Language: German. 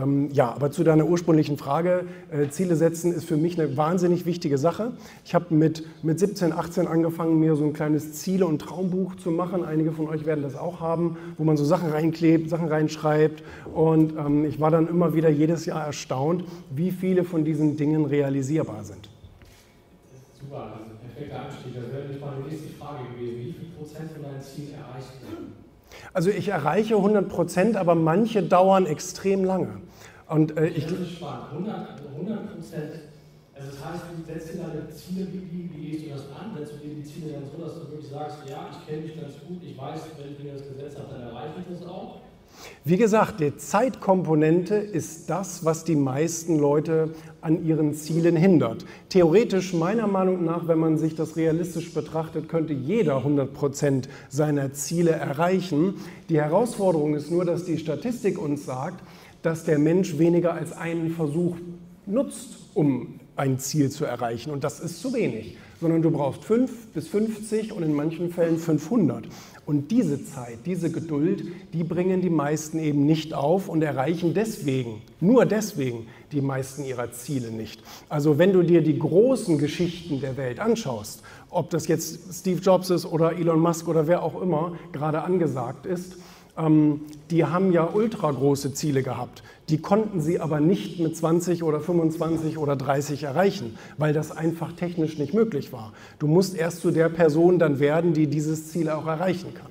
Ähm, ja, aber zu deiner ursprünglichen Frage, äh, Ziele setzen ist für mich eine wahnsinnig wichtige Sache. Ich habe mit, mit 17, 18 angefangen, mir so ein kleines Ziele- und Traumbuch zu machen. Einige von euch werden das auch haben, wo man so Sachen reinklebt, Sachen reinschreibt. Und ähm, ich war dann immer wieder jedes Jahr erstaunt, wie viele von diesen Dingen realisierbar sind. Super, das ist ein perfekter Anstieg. Das wäre nämlich meine nächste Frage gewesen. Wie viel Prozent von deinen Zielen erreicht werden? Also ich erreiche 100 Prozent, aber manche dauern extrem lange. Und äh, ich. Das ist spannend. 100 Prozent. Also das heißt, du setzt dir deine Ziele, wie, wie gehst du das an? Setzt du dir die Ziele dann so, dass du wirklich sagst, ja, ich kenne mich ganz gut, ich weiß, wenn ich mir das gesetzt habe, dann erreiche ich das auch? Wie gesagt, die Zeitkomponente ist das, was die meisten Leute an ihren Zielen hindert. Theoretisch, meiner Meinung nach, wenn man sich das realistisch betrachtet, könnte jeder 100 Prozent seiner Ziele erreichen. Die Herausforderung ist nur, dass die Statistik uns sagt, dass der Mensch weniger als einen Versuch nutzt, um ein Ziel zu erreichen. Und das ist zu wenig, sondern du brauchst 5 bis 50 und in manchen Fällen 500. Und diese Zeit, diese Geduld, die bringen die meisten eben nicht auf und erreichen deswegen, nur deswegen, die meisten ihrer Ziele nicht. Also wenn du dir die großen Geschichten der Welt anschaust, ob das jetzt Steve Jobs ist oder Elon Musk oder wer auch immer gerade angesagt ist, die haben ja ultra große Ziele gehabt. Die konnten sie aber nicht mit 20 oder 25 oder 30 erreichen, weil das einfach technisch nicht möglich war. Du musst erst zu der Person dann werden, die dieses Ziel auch erreichen kann.